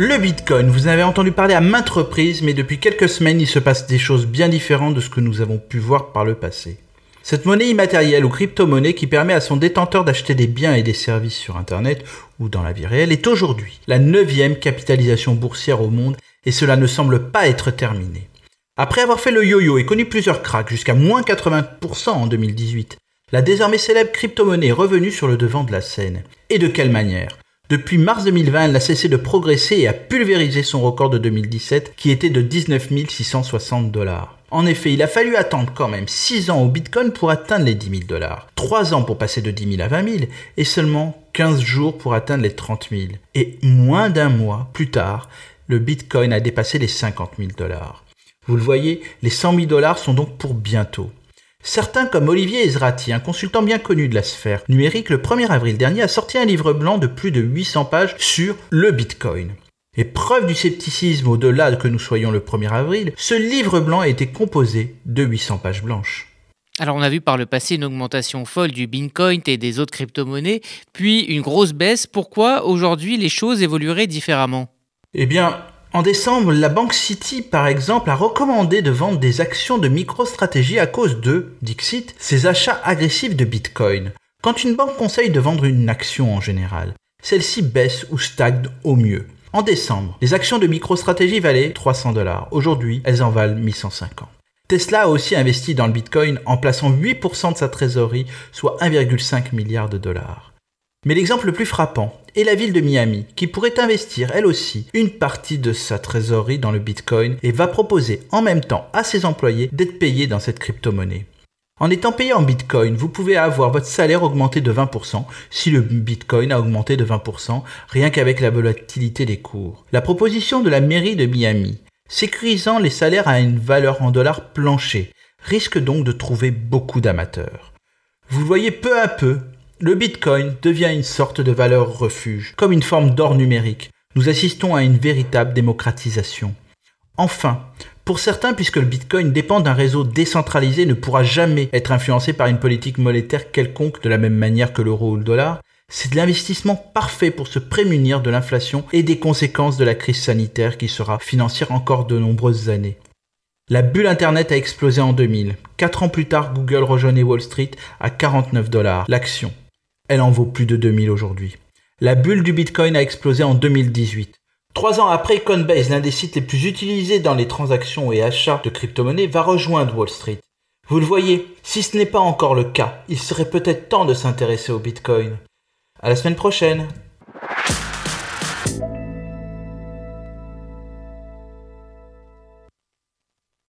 Le Bitcoin, vous en avez entendu parler à maintes reprises, mais depuis quelques semaines, il se passe des choses bien différentes de ce que nous avons pu voir par le passé. Cette monnaie immatérielle ou crypto-monnaie qui permet à son détenteur d'acheter des biens et des services sur Internet ou dans la vie réelle est aujourd'hui la neuvième capitalisation boursière au monde et cela ne semble pas être terminé. Après avoir fait le yo-yo et connu plusieurs cracks jusqu'à moins 80% en 2018, la désormais célèbre crypto-monnaie est revenue sur le devant de la scène. Et de quelle manière? Depuis mars 2020, elle n'a cessé de progresser et a pulvérisé son record de 2017 qui était de 19 660 dollars. En effet, il a fallu attendre quand même 6 ans au Bitcoin pour atteindre les 10 000 dollars, 3 ans pour passer de 10 000 à 20 000 et seulement 15 jours pour atteindre les 30 000. Et moins d'un mois plus tard, le Bitcoin a dépassé les 50 000 dollars. Vous le voyez, les 100 000 dollars sont donc pour bientôt. Certains, comme Olivier Ezrati, un consultant bien connu de la sphère numérique, le 1er avril dernier a sorti un livre blanc de plus de 800 pages sur le Bitcoin. Et preuve du scepticisme au-delà que nous soyons le 1er avril, ce livre blanc a été composé de 800 pages blanches. Alors on a vu par le passé une augmentation folle du Bitcoin et des autres crypto-monnaies, puis une grosse baisse. Pourquoi aujourd'hui les choses évolueraient différemment? Eh bien, en décembre, la banque City, par exemple, a recommandé de vendre des actions de MicroStrategy à cause de, Dixit, ses achats agressifs de Bitcoin. Quand une banque conseille de vendre une action en général, celle-ci baisse ou stagne au mieux. En décembre, les actions de MicroStrategy valaient 300 dollars. Aujourd'hui, elles en valent 1150. Tesla a aussi investi dans le Bitcoin en plaçant 8% de sa trésorerie, soit 1,5 milliard de dollars. Mais l'exemple le plus frappant est la ville de Miami, qui pourrait investir elle aussi une partie de sa trésorerie dans le Bitcoin et va proposer en même temps à ses employés d'être payés dans cette crypto-monnaie. En étant payé en Bitcoin, vous pouvez avoir votre salaire augmenté de 20% si le Bitcoin a augmenté de 20% rien qu'avec la volatilité des cours. La proposition de la mairie de Miami, sécurisant les salaires à une valeur en dollars plancher, risque donc de trouver beaucoup d'amateurs. Vous voyez peu à peu le Bitcoin devient une sorte de valeur refuge, comme une forme d'or numérique. Nous assistons à une véritable démocratisation. Enfin, pour certains, puisque le Bitcoin dépend d'un réseau décentralisé, ne pourra jamais être influencé par une politique monétaire quelconque de la même manière que l'euro ou le dollar, c'est l'investissement parfait pour se prémunir de l'inflation et des conséquences de la crise sanitaire qui sera financière encore de nombreuses années. La bulle Internet a explosé en 2000. Quatre ans plus tard, Google rejoignait Wall Street à 49 dollars l'action. Elle en vaut plus de 2000 aujourd'hui. La bulle du Bitcoin a explosé en 2018. Trois ans après, Coinbase, l'un des sites les plus utilisés dans les transactions et achats de crypto-monnaies, va rejoindre Wall Street. Vous le voyez, si ce n'est pas encore le cas, il serait peut-être temps de s'intéresser au Bitcoin. À la semaine prochaine!